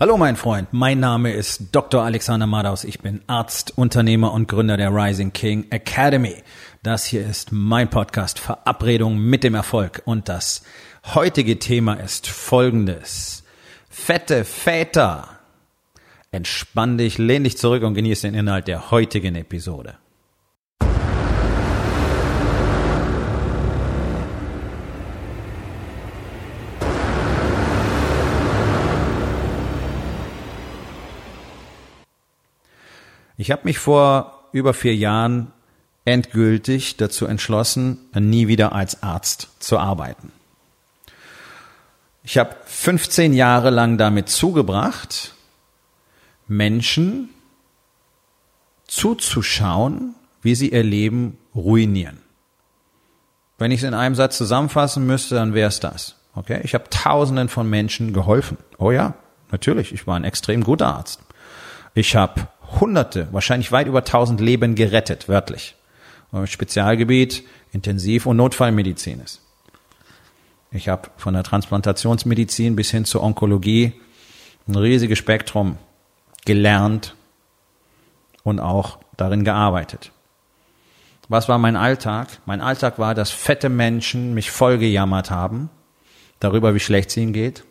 Hallo mein Freund, mein Name ist Dr. Alexander Madaus. Ich bin Arzt, Unternehmer und Gründer der Rising King Academy. Das hier ist mein Podcast Verabredung mit dem Erfolg und das heutige Thema ist folgendes. Fette Väter. Entspann dich, lehn dich zurück und genieße den Inhalt der heutigen Episode. Ich habe mich vor über vier Jahren endgültig dazu entschlossen, nie wieder als Arzt zu arbeiten. Ich habe 15 Jahre lang damit zugebracht, Menschen zuzuschauen, wie sie ihr Leben ruinieren. Wenn ich es in einem Satz zusammenfassen müsste, dann wäre es das. Okay? Ich habe Tausenden von Menschen geholfen. Oh ja, natürlich. Ich war ein extrem guter Arzt. Ich habe Hunderte, wahrscheinlich weit über tausend Leben gerettet, wörtlich. Weil Spezialgebiet Intensiv- und Notfallmedizin ist. Ich habe von der Transplantationsmedizin bis hin zur Onkologie ein riesiges Spektrum gelernt und auch darin gearbeitet. Was war mein Alltag? Mein Alltag war, dass fette Menschen mich vollgejammert haben darüber, wie schlecht es ihnen geht.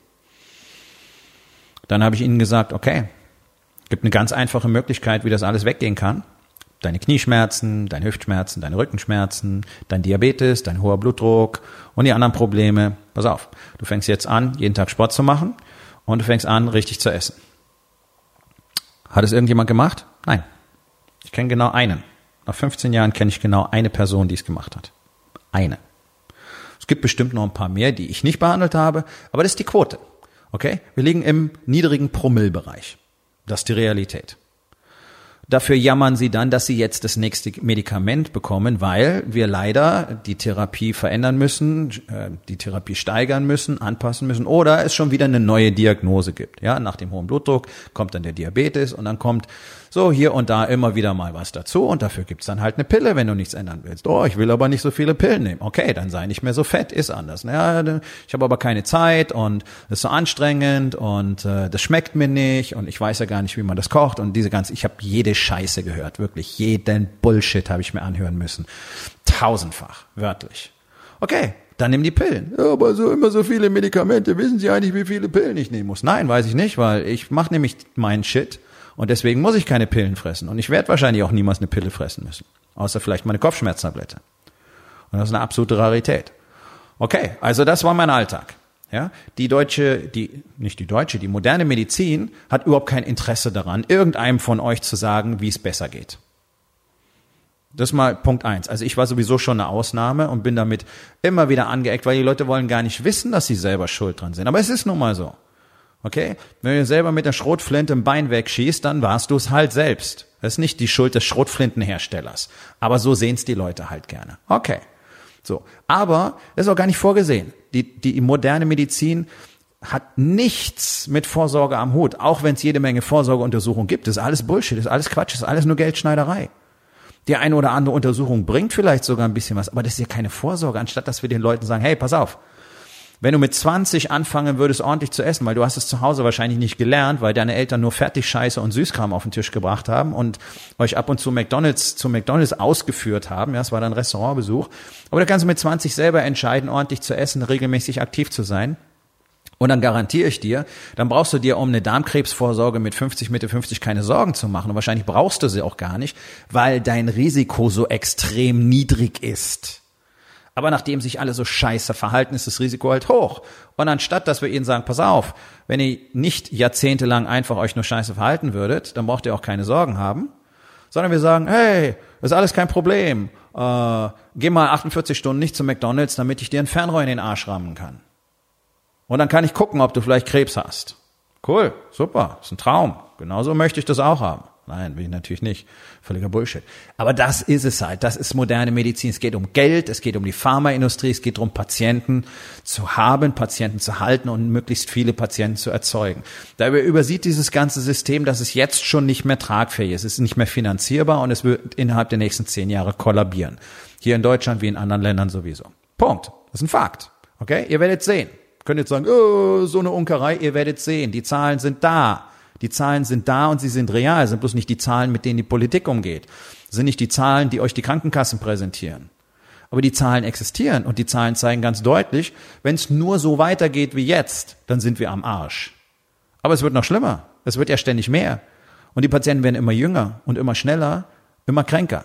Dann habe ich ihnen gesagt, okay, gibt eine ganz einfache Möglichkeit, wie das alles weggehen kann. Deine Knieschmerzen, deine Hüftschmerzen, deine Rückenschmerzen, dein Diabetes, dein hoher Blutdruck und die anderen Probleme. Pass auf, du fängst jetzt an, jeden Tag Sport zu machen und du fängst an, richtig zu essen. Hat es irgendjemand gemacht? Nein. Ich kenne genau einen. Nach 15 Jahren kenne ich genau eine Person, die es gemacht hat. Eine. Es gibt bestimmt noch ein paar mehr, die ich nicht behandelt habe, aber das ist die Quote. Okay? Wir liegen im niedrigen Promillbereich. Das ist die Realität. Dafür jammern sie dann, dass sie jetzt das nächste Medikament bekommen, weil wir leider die Therapie verändern müssen, äh, die Therapie steigern müssen, anpassen müssen oder es schon wieder eine neue Diagnose gibt. Ja, nach dem hohen Blutdruck kommt dann der Diabetes und dann kommt so hier und da immer wieder mal was dazu und dafür gibt's dann halt eine Pille, wenn du nichts ändern willst. Oh, ich will aber nicht so viele Pillen nehmen. Okay, dann sei nicht mehr so fett, ist anders. Ja, ich habe aber keine Zeit und es ist so anstrengend und äh, das schmeckt mir nicht und ich weiß ja gar nicht, wie man das kocht und diese ganze, ich habe jede Scheiße gehört, wirklich jeden Bullshit habe ich mir anhören müssen. Tausendfach, wörtlich. Okay, dann nimm die Pillen. Ja, aber so immer so viele Medikamente. Wissen Sie eigentlich, wie viele Pillen ich nehmen muss? Nein, weiß ich nicht, weil ich mache nämlich meinen Shit und deswegen muss ich keine Pillen fressen. Und ich werde wahrscheinlich auch niemals eine Pille fressen müssen. Außer vielleicht meine Kopfschmerztablette. Und das ist eine absolute Rarität. Okay, also das war mein Alltag. Ja, die deutsche, die, nicht die deutsche, die moderne Medizin hat überhaupt kein Interesse daran, irgendeinem von euch zu sagen, wie es besser geht. Das ist mal Punkt eins. Also ich war sowieso schon eine Ausnahme und bin damit immer wieder angeeckt, weil die Leute wollen gar nicht wissen, dass sie selber schuld dran sind. Aber es ist nun mal so. Okay? Wenn du selber mit der Schrotflinte ein Bein wegschießt, dann warst du es halt selbst. Das ist nicht die Schuld des Schrotflintenherstellers. Aber so sehen es die Leute halt gerne. Okay. So. Aber das ist auch gar nicht vorgesehen. Die, die moderne Medizin hat nichts mit Vorsorge am Hut, auch wenn es jede Menge Vorsorgeuntersuchungen gibt. Das ist alles Bullshit, das ist alles Quatsch, das ist alles nur Geldschneiderei. Die eine oder andere Untersuchung bringt vielleicht sogar ein bisschen was, aber das ist ja keine Vorsorge, anstatt dass wir den Leuten sagen, hey, pass auf, wenn du mit 20 anfangen würdest, ordentlich zu essen, weil du hast es zu Hause wahrscheinlich nicht gelernt, weil deine Eltern nur Fertigscheiße und Süßkram auf den Tisch gebracht haben und euch ab und zu McDonalds zu McDonalds ausgeführt haben. Ja, es war dann Restaurantbesuch. Aber da kannst du mit 20 selber entscheiden, ordentlich zu essen, regelmäßig aktiv zu sein. Und dann garantiere ich dir, dann brauchst du dir um eine Darmkrebsvorsorge mit 50, Mitte 50 keine Sorgen zu machen. Und wahrscheinlich brauchst du sie auch gar nicht, weil dein Risiko so extrem niedrig ist. Aber nachdem sich alle so scheiße verhalten, ist das Risiko halt hoch. Und anstatt, dass wir ihnen sagen, pass auf, wenn ihr nicht jahrzehntelang einfach euch nur scheiße verhalten würdet, dann braucht ihr auch keine Sorgen haben, sondern wir sagen, hey, ist alles kein Problem. Äh, geh mal 48 Stunden nicht zu McDonalds, damit ich dir ein Fernrohr in den Arsch rammen kann. Und dann kann ich gucken, ob du vielleicht Krebs hast. Cool, super, ist ein Traum. Genauso möchte ich das auch haben. Nein, will ich natürlich nicht. Völliger Bullshit. Aber das ist es halt. Das ist moderne Medizin. Es geht um Geld, es geht um die Pharmaindustrie, es geht darum, Patienten zu haben, Patienten zu halten und möglichst viele Patienten zu erzeugen. Dabei übersieht dieses ganze System, dass es jetzt schon nicht mehr tragfähig ist. Es ist nicht mehr finanzierbar und es wird innerhalb der nächsten zehn Jahre kollabieren. Hier in Deutschland wie in anderen Ländern sowieso. Punkt. Das ist ein Fakt. Okay? Ihr werdet sehen. Könnt jetzt sagen, oh, so eine Unkerei, ihr werdet sehen, die Zahlen sind da. Die Zahlen sind da und sie sind real, sind bloß nicht die Zahlen, mit denen die Politik umgeht. Sind nicht die Zahlen, die euch die Krankenkassen präsentieren. Aber die Zahlen existieren und die Zahlen zeigen ganz deutlich, wenn es nur so weitergeht wie jetzt, dann sind wir am Arsch. Aber es wird noch schlimmer. Es wird ja ständig mehr. Und die Patienten werden immer jünger und immer schneller, immer kränker.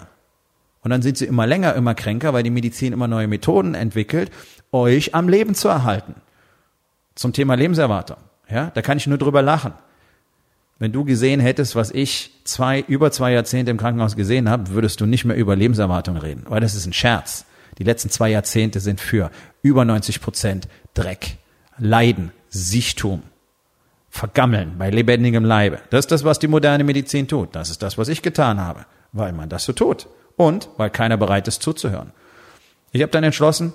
Und dann sind sie immer länger, immer kränker, weil die Medizin immer neue Methoden entwickelt, euch am Leben zu erhalten. Zum Thema Lebenserwartung. Ja, da kann ich nur drüber lachen. Wenn du gesehen hättest, was ich zwei, über zwei Jahrzehnte im Krankenhaus gesehen habe, würdest du nicht mehr über Lebenserwartung reden, weil das ist ein Scherz. Die letzten zwei Jahrzehnte sind für über 90 Prozent Dreck, Leiden, Sichtum, Vergammeln bei lebendigem Leibe. Das ist das, was die moderne Medizin tut. Das ist das, was ich getan habe, weil man das so tut und weil keiner bereit ist zuzuhören. Ich habe dann entschlossen,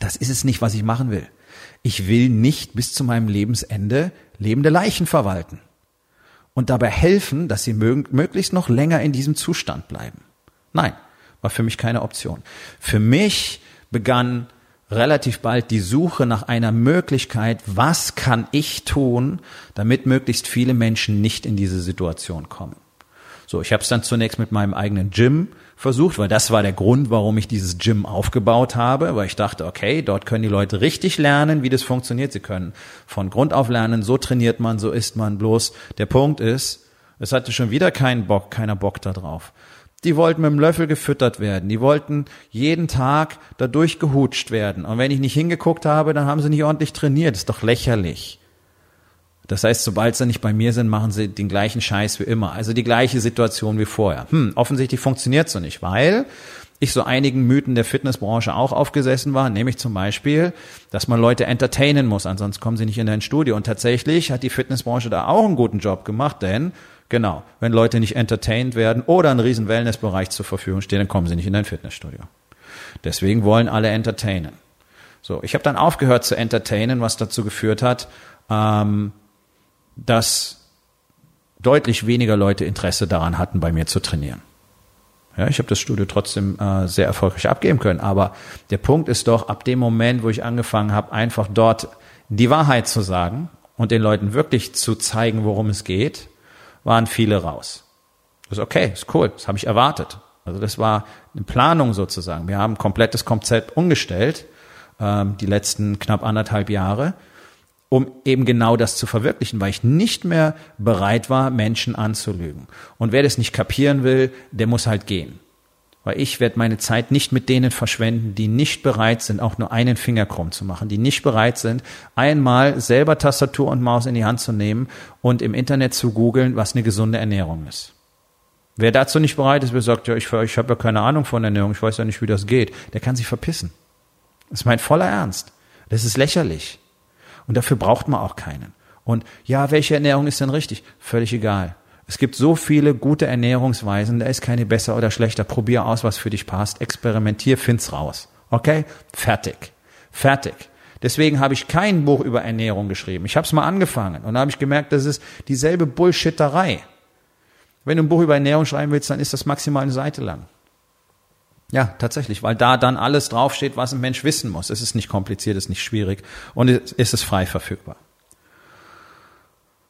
das ist es nicht, was ich machen will. Ich will nicht bis zu meinem Lebensende lebende Leichen verwalten und dabei helfen, dass sie möglichst noch länger in diesem Zustand bleiben. Nein, war für mich keine Option. Für mich begann relativ bald die Suche nach einer Möglichkeit, was kann ich tun, damit möglichst viele Menschen nicht in diese Situation kommen. So, ich habe es dann zunächst mit meinem eigenen Gym versucht, weil das war der Grund, warum ich dieses Gym aufgebaut habe, weil ich dachte, okay, dort können die Leute richtig lernen, wie das funktioniert. Sie können von Grund auf lernen, so trainiert man, so isst man. Bloß der Punkt ist, es hatte schon wieder keinen Bock, keiner Bock da drauf. Die wollten mit dem Löffel gefüttert werden. Die wollten jeden Tag dadurch gehutscht werden. Und wenn ich nicht hingeguckt habe, dann haben sie nicht ordentlich trainiert. Das ist doch lächerlich. Das heißt, sobald sie nicht bei mir sind, machen sie den gleichen Scheiß wie immer. Also die gleiche Situation wie vorher. Hm, offensichtlich funktioniert so nicht, weil ich so einigen Mythen der Fitnessbranche auch aufgesessen war, nämlich zum Beispiel, dass man Leute entertainen muss, ansonsten kommen sie nicht in dein Studio. Und tatsächlich hat die Fitnessbranche da auch einen guten Job gemacht, denn Genau. Wenn Leute nicht entertained werden oder ein riesen Wellnessbereich zur Verfügung steht, dann kommen sie nicht in dein Fitnessstudio. Deswegen wollen alle entertainen. So, ich habe dann aufgehört zu entertainen, was dazu geführt hat, ähm, dass deutlich weniger Leute Interesse daran hatten, bei mir zu trainieren. Ja, ich habe das Studio trotzdem äh, sehr erfolgreich abgeben können. Aber der Punkt ist doch, ab dem Moment, wo ich angefangen habe, einfach dort die Wahrheit zu sagen und den Leuten wirklich zu zeigen, worum es geht, waren viele raus. Das ist okay, ist cool, das habe ich erwartet. Also das war eine Planung sozusagen. Wir haben ein komplettes Konzept umgestellt, ähm, die letzten knapp anderthalb Jahre, um eben genau das zu verwirklichen, weil ich nicht mehr bereit war, Menschen anzulügen. Und wer das nicht kapieren will, der muss halt gehen. Weil ich werde meine Zeit nicht mit denen verschwenden, die nicht bereit sind, auch nur einen Finger krumm zu machen, die nicht bereit sind, einmal selber Tastatur und Maus in die Hand zu nehmen und im Internet zu googeln, was eine gesunde Ernährung ist. Wer dazu nicht bereit ist, wer sagt, ja, ich, ich habe ja keine Ahnung von Ernährung, ich weiß ja nicht, wie das geht, der kann sich verpissen. Das ist mein voller Ernst. Das ist lächerlich. Und dafür braucht man auch keinen. Und ja, welche Ernährung ist denn richtig? Völlig egal. Es gibt so viele gute Ernährungsweisen, da ist keine besser oder schlechter. Probier aus, was für dich passt. Experimentier, find's raus. Okay? Fertig. Fertig. Deswegen habe ich kein Buch über Ernährung geschrieben. Ich habe es mal angefangen und da habe ich gemerkt, das ist dieselbe Bullshitterei. Wenn du ein Buch über Ernährung schreiben willst, dann ist das maximal eine Seite lang. Ja, tatsächlich, weil da dann alles draufsteht, was ein Mensch wissen muss. Es ist nicht kompliziert, es ist nicht schwierig und es ist frei verfügbar.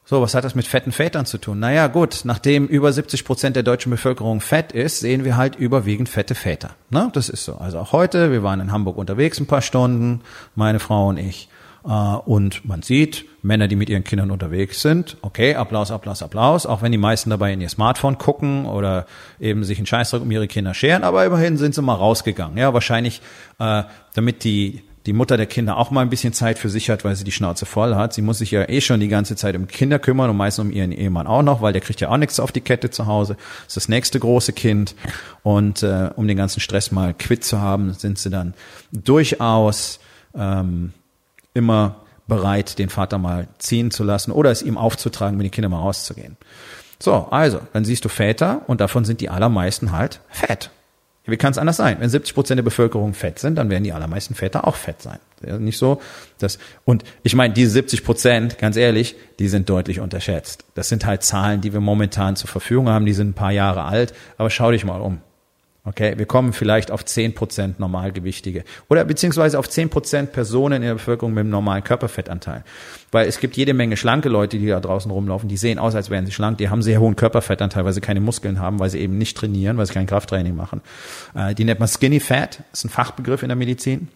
So, was hat das mit fetten Vätern zu tun? Naja, gut, nachdem über 70 Prozent der deutschen Bevölkerung fett ist, sehen wir halt überwiegend fette Väter. Ne? Das ist so. Also auch heute, wir waren in Hamburg unterwegs ein paar Stunden, meine Frau und ich. Äh, und man sieht, Männer, die mit ihren Kindern unterwegs sind, okay, Applaus, Applaus, Applaus, auch wenn die meisten dabei in ihr Smartphone gucken oder eben sich einen Scheißdruck um ihre Kinder scheren, aber immerhin sind sie mal rausgegangen. Ja, wahrscheinlich, äh, damit die die Mutter der Kinder auch mal ein bisschen Zeit für sich hat, weil sie die Schnauze voll hat. Sie muss sich ja eh schon die ganze Zeit um Kinder kümmern und meistens um ihren Ehemann auch noch, weil der kriegt ja auch nichts auf die Kette zu Hause. Das ist das nächste große Kind. Und äh, um den ganzen Stress mal quitt zu haben, sind sie dann durchaus ähm, immer bereit, den Vater mal ziehen zu lassen oder es ihm aufzutragen, mit den Kindern mal rauszugehen. So, also, dann siehst du Väter und davon sind die allermeisten halt fett. Wie kann es anders sein? Wenn 70 Prozent der Bevölkerung fett sind, dann werden die allermeisten Väter auch fett sein. Nicht so, dass, und ich meine, diese 70 Prozent, ganz ehrlich, die sind deutlich unterschätzt. Das sind halt Zahlen, die wir momentan zur Verfügung haben, die sind ein paar Jahre alt, aber schau dich mal um. Okay, wir kommen vielleicht auf 10% Normalgewichtige oder beziehungsweise auf 10% Personen in der Bevölkerung mit einem normalen Körperfettanteil. Weil es gibt jede Menge schlanke Leute, die da draußen rumlaufen, die sehen aus, als wären sie schlank, die haben sehr hohen Körperfettanteil, weil sie keine Muskeln haben, weil sie eben nicht trainieren, weil sie kein Krafttraining machen. Äh, die nennt man Skinny Fat, ist ein Fachbegriff in der Medizin.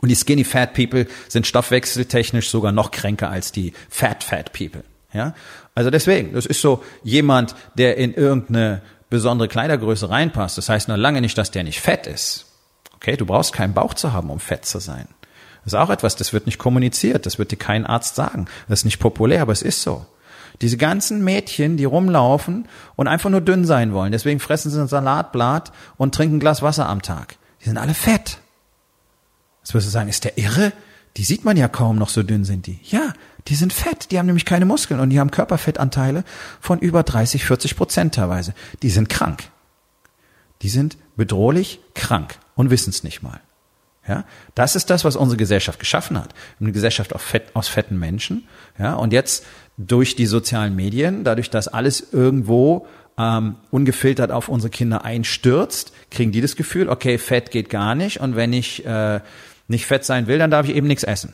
Und die Skinny Fat People sind stoffwechseltechnisch sogar noch kränker als die Fat Fat People. Ja, also deswegen, das ist so jemand, der in irgendeine besondere Kleidergröße reinpasst. Das heißt noch lange nicht, dass der nicht fett ist. Okay, du brauchst keinen Bauch zu haben, um fett zu sein. Das ist auch etwas, das wird nicht kommuniziert, das wird dir kein Arzt sagen. Das ist nicht populär, aber es ist so. Diese ganzen Mädchen, die rumlaufen und einfach nur dünn sein wollen, deswegen fressen sie ein Salatblatt und trinken ein Glas Wasser am Tag. Die sind alle fett. Jetzt wirst du sagen, ist der irre? Die sieht man ja kaum noch, so dünn sind die. Ja, die sind fett, die haben nämlich keine Muskeln und die haben Körperfettanteile von über 30, 40 Prozent teilweise. Die sind krank. Die sind bedrohlich krank und wissen es nicht mal. Ja, das ist das, was unsere Gesellschaft geschaffen hat. Eine Gesellschaft aus, fett, aus fetten Menschen. Ja, und jetzt durch die sozialen Medien, dadurch, dass alles irgendwo ähm, ungefiltert auf unsere Kinder einstürzt, kriegen die das Gefühl, okay, Fett geht gar nicht. Und wenn ich äh, nicht fett sein will, dann darf ich eben nichts essen.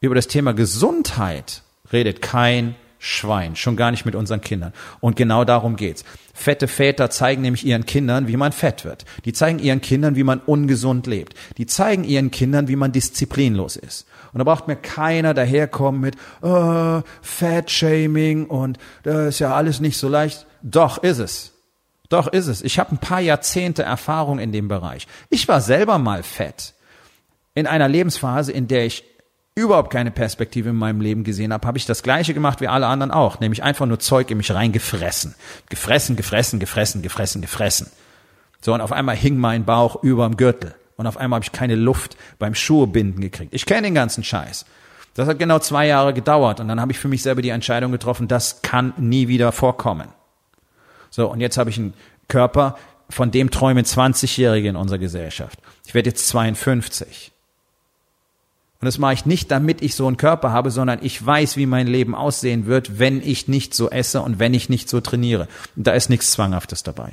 Über das Thema Gesundheit redet kein Schwein, schon gar nicht mit unseren Kindern. Und genau darum geht's. Fette Väter zeigen nämlich ihren Kindern, wie man fett wird. Die zeigen ihren Kindern, wie man ungesund lebt. Die zeigen ihren Kindern, wie man disziplinlos ist. Und da braucht mir keiner daherkommen mit äh, Fat-Shaming und das ist ja alles nicht so leicht. Doch ist es. Doch ist es. Ich habe ein paar Jahrzehnte Erfahrung in dem Bereich. Ich war selber mal fett in einer Lebensphase, in der ich überhaupt keine Perspektive in meinem Leben gesehen habe, habe ich das gleiche gemacht wie alle anderen auch, nämlich einfach nur Zeug in mich reingefressen. Gefressen, gefressen, gefressen, gefressen, gefressen. So, und auf einmal hing mein Bauch überm Gürtel. Und auf einmal habe ich keine Luft beim Schuhebinden gekriegt. Ich kenne den ganzen Scheiß. Das hat genau zwei Jahre gedauert und dann habe ich für mich selber die Entscheidung getroffen, das kann nie wieder vorkommen. So, und jetzt habe ich einen Körper, von dem träumen 20-Jährige in unserer Gesellschaft. Ich werde jetzt 52. Und das mache ich nicht, damit ich so einen Körper habe, sondern ich weiß, wie mein Leben aussehen wird, wenn ich nicht so esse und wenn ich nicht so trainiere. Und da ist nichts Zwanghaftes dabei.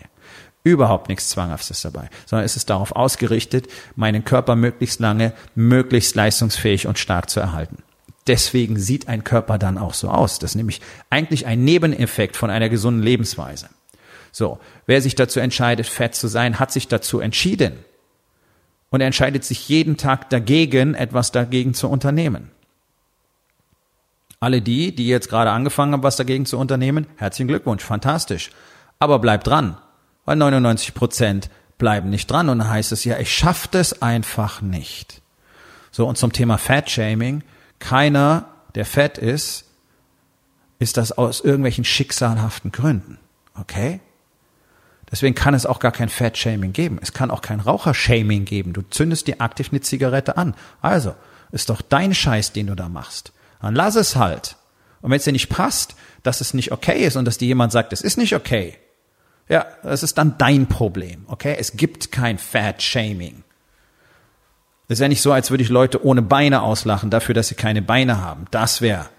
Überhaupt nichts Zwanghaftes dabei, sondern es ist darauf ausgerichtet, meinen Körper möglichst lange, möglichst leistungsfähig und stark zu erhalten. Deswegen sieht ein Körper dann auch so aus. Das ist nämlich eigentlich ein Nebeneffekt von einer gesunden Lebensweise. So, wer sich dazu entscheidet, fett zu sein, hat sich dazu entschieden und er entscheidet sich jeden Tag dagegen, etwas dagegen zu unternehmen. Alle die, die jetzt gerade angefangen haben, was dagegen zu unternehmen, herzlichen Glückwunsch, fantastisch. Aber bleibt dran, weil 99 Prozent bleiben nicht dran und dann heißt es ja, ich schaffe das einfach nicht. So, und zum Thema Fat-Shaming, keiner, der fett ist, ist das aus irgendwelchen schicksalhaften Gründen. Okay? Deswegen kann es auch gar kein Fat-Shaming geben. Es kann auch kein Rauchershaming geben. Du zündest dir aktiv eine Zigarette an. Also, ist doch dein Scheiß, den du da machst. Dann lass es halt. Und wenn es dir nicht passt, dass es nicht okay ist und dass dir jemand sagt, es ist nicht okay, ja, das ist dann dein Problem, okay? Es gibt kein Fat-Shaming. Es ist ja nicht so, als würde ich Leute ohne Beine auslachen dafür, dass sie keine Beine haben. Das wäre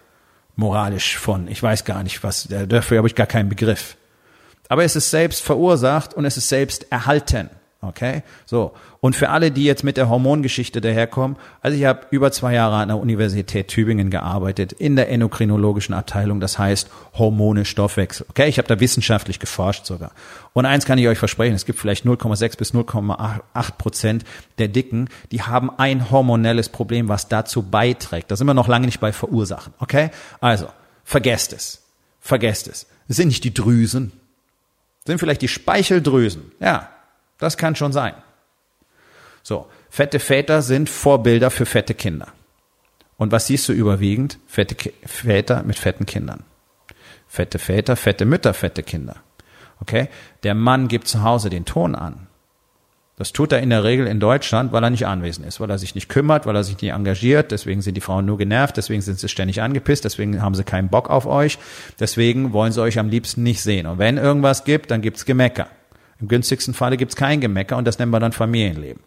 moralisch von, ich weiß gar nicht was, dafür habe ich gar keinen Begriff. Aber es ist selbst verursacht und es ist selbst erhalten. Okay? So. Und für alle, die jetzt mit der Hormongeschichte daherkommen, also ich habe über zwei Jahre an der Universität Tübingen gearbeitet, in der endokrinologischen Abteilung, das heißt Hormone, Stoffwechsel. Okay, ich habe da wissenschaftlich geforscht sogar. Und eins kann ich euch versprechen, es gibt vielleicht 0,6 bis 0,8 Prozent der Dicken, die haben ein hormonelles Problem, was dazu beiträgt. Da sind wir noch lange nicht bei Verursachen. Okay? Also, vergesst es. Vergesst es. Es sind nicht die Drüsen, sind vielleicht die Speicheldrüsen. Ja, das kann schon sein. So, fette Väter sind Vorbilder für fette Kinder. Und was siehst du überwiegend? Fette Ki Väter mit fetten Kindern. Fette Väter, fette Mütter, fette Kinder. Okay? Der Mann gibt zu Hause den Ton an. Das tut er in der Regel in Deutschland, weil er nicht anwesend ist, weil er sich nicht kümmert, weil er sich nicht engagiert. Deswegen sind die Frauen nur genervt, deswegen sind sie ständig angepisst, deswegen haben sie keinen Bock auf euch, deswegen wollen sie euch am liebsten nicht sehen. Und wenn irgendwas gibt, dann gibt's Gemecker. Im günstigsten Falle gibt's kein Gemecker und das nennen wir dann Familienleben.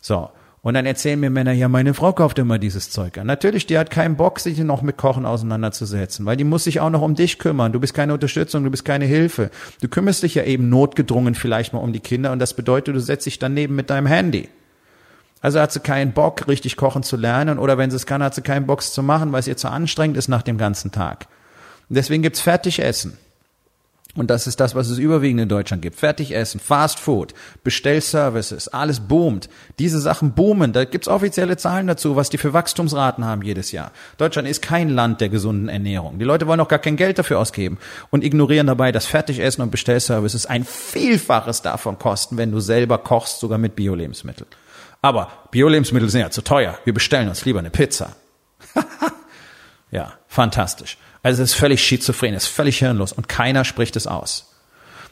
So. Und dann erzählen mir Männer, ja, meine Frau kauft immer dieses Zeug an. Natürlich, die hat keinen Bock, sich noch mit Kochen auseinanderzusetzen, weil die muss sich auch noch um dich kümmern. Du bist keine Unterstützung, du bist keine Hilfe. Du kümmerst dich ja eben notgedrungen vielleicht mal um die Kinder und das bedeutet, du setzt dich daneben mit deinem Handy. Also hat sie keinen Bock, richtig kochen zu lernen oder wenn sie es kann, hat sie keinen Bock zu machen, weil es ihr zu anstrengend ist nach dem ganzen Tag. Und deswegen gibt's Fertigessen. Und das ist das, was es überwiegend in Deutschland gibt. Fertigessen, Fast Food, Bestellservices, alles boomt. Diese Sachen boomen. Da gibt's offizielle Zahlen dazu, was die für Wachstumsraten haben jedes Jahr. Deutschland ist kein Land der gesunden Ernährung. Die Leute wollen auch gar kein Geld dafür ausgeben und ignorieren dabei, dass Fertigessen und Bestellservices ein Vielfaches davon kosten, wenn du selber kochst, sogar mit Bio-Lebensmitteln. Aber Bio-Lebensmittel sind ja zu teuer. Wir bestellen uns lieber eine Pizza. ja, fantastisch. Also es ist völlig schizophren, es ist völlig hirnlos und keiner spricht es aus.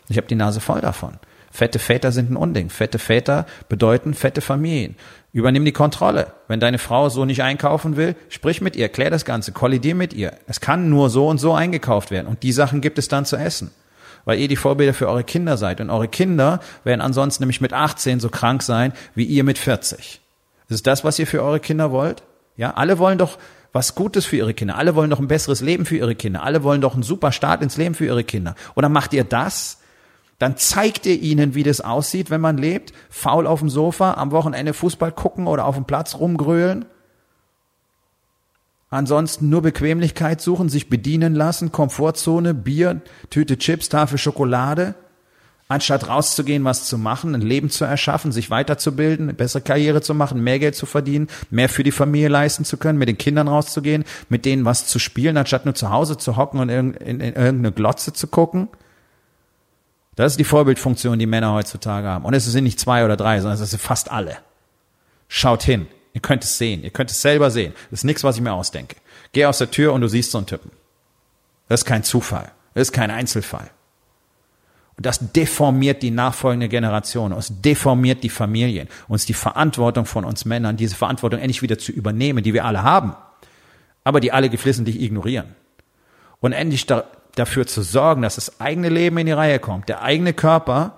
Ich habe die Nase voll davon. Fette Väter sind ein Unding. Fette Väter bedeuten fette Familien. Übernimm die Kontrolle. Wenn deine Frau so nicht einkaufen will, sprich mit ihr, klär das Ganze, kollidier mit ihr. Es kann nur so und so eingekauft werden und die Sachen gibt es dann zu essen. Weil ihr die Vorbilder für eure Kinder seid und eure Kinder werden ansonsten nämlich mit 18 so krank sein wie ihr mit 40. Ist das, was ihr für eure Kinder wollt? Ja, alle wollen doch was Gutes für ihre Kinder. Alle wollen doch ein besseres Leben für ihre Kinder. Alle wollen doch einen super Start ins Leben für ihre Kinder. Und dann macht ihr das, dann zeigt ihr ihnen, wie das aussieht, wenn man lebt, faul auf dem Sofa, am Wochenende Fußball gucken oder auf dem Platz rumgrölen. Ansonsten nur Bequemlichkeit suchen, sich bedienen lassen, Komfortzone, Bier, Tüte Chips, Tafel Schokolade anstatt rauszugehen, was zu machen, ein Leben zu erschaffen, sich weiterzubilden, eine bessere Karriere zu machen, mehr Geld zu verdienen, mehr für die Familie leisten zu können, mit den Kindern rauszugehen, mit denen was zu spielen, anstatt nur zu Hause zu hocken und in, in, in irgendeine Glotze zu gucken. Das ist die Vorbildfunktion, die Männer heutzutage haben. Und es sind nicht zwei oder drei, sondern es sind fast alle. Schaut hin. Ihr könnt es sehen. Ihr könnt es selber sehen. Das ist nichts, was ich mir ausdenke. Geh aus der Tür und du siehst so einen Typen. Das ist kein Zufall. Das ist kein Einzelfall. Und das deformiert die nachfolgende Generation, es deformiert die Familien. Uns die Verantwortung von uns Männern, diese Verantwortung endlich wieder zu übernehmen, die wir alle haben, aber die alle geflissentlich ignorieren. Und endlich da, dafür zu sorgen, dass das eigene Leben in die Reihe kommt, der eigene Körper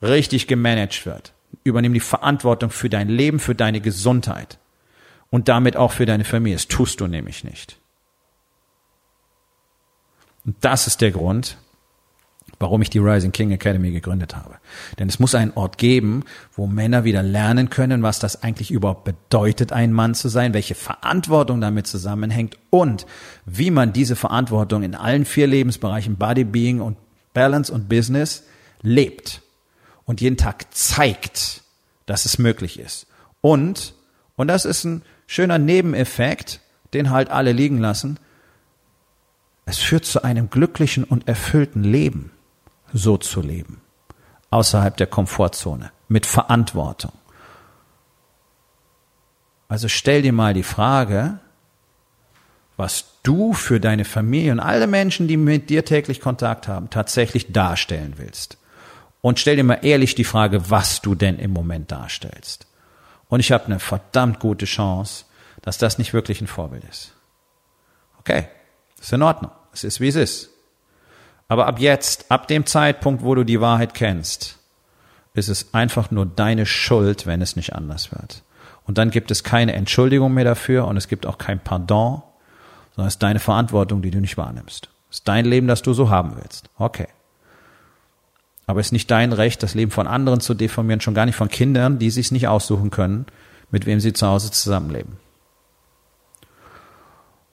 richtig gemanagt wird. Übernimm die Verantwortung für dein Leben, für deine Gesundheit und damit auch für deine Familie. Das tust du nämlich nicht. Und das ist der Grund, warum ich die Rising King Academy gegründet habe. Denn es muss einen Ort geben, wo Männer wieder lernen können, was das eigentlich überhaupt bedeutet, ein Mann zu sein, welche Verantwortung damit zusammenhängt und wie man diese Verantwortung in allen vier Lebensbereichen Body, Being und Balance und Business lebt und jeden Tag zeigt, dass es möglich ist. Und, und das ist ein schöner Nebeneffekt, den halt alle liegen lassen, es führt zu einem glücklichen und erfüllten Leben so zu leben. Außerhalb der Komfortzone. Mit Verantwortung. Also stell dir mal die Frage, was du für deine Familie und alle Menschen, die mit dir täglich Kontakt haben, tatsächlich darstellen willst. Und stell dir mal ehrlich die Frage, was du denn im Moment darstellst. Und ich habe eine verdammt gute Chance, dass das nicht wirklich ein Vorbild ist. Okay, ist in Ordnung. Es ist, wie es ist. Aber ab jetzt, ab dem Zeitpunkt, wo du die Wahrheit kennst, ist es einfach nur deine Schuld, wenn es nicht anders wird. Und dann gibt es keine Entschuldigung mehr dafür und es gibt auch kein Pardon, sondern es ist deine Verantwortung, die du nicht wahrnimmst. Es ist dein Leben, das du so haben willst. Okay. Aber es ist nicht dein Recht, das Leben von anderen zu deformieren, schon gar nicht von Kindern, die sich nicht aussuchen können, mit wem sie zu Hause zusammenleben.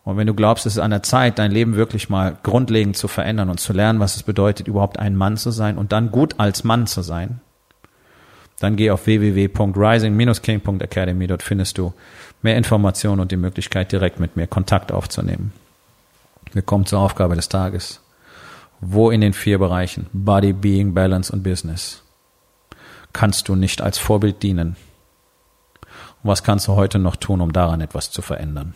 Und wenn du glaubst, es ist an der Zeit, dein Leben wirklich mal grundlegend zu verändern und zu lernen, was es bedeutet, überhaupt ein Mann zu sein und dann gut als Mann zu sein, dann geh auf www.rising-king.academy. Dort findest du mehr Informationen und die Möglichkeit, direkt mit mir Kontakt aufzunehmen. Wir kommen zur Aufgabe des Tages. Wo in den vier Bereichen Body, Being, Balance und Business kannst du nicht als Vorbild dienen? Und was kannst du heute noch tun, um daran etwas zu verändern?